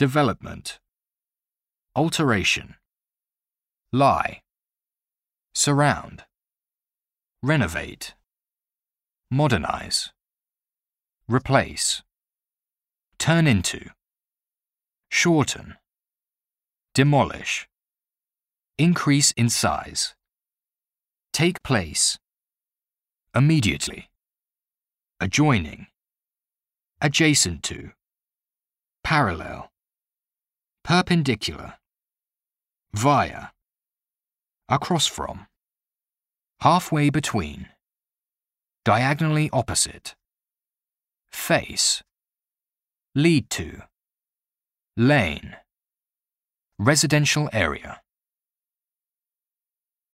development, alteration, lie, surround, renovate, modernize, replace, turn into, shorten, demolish, increase in size, take place, immediately, adjoining, adjacent to, parallel, perpendicular, via, across from, halfway between, diagonally opposite, face, lead to, lane, residential area.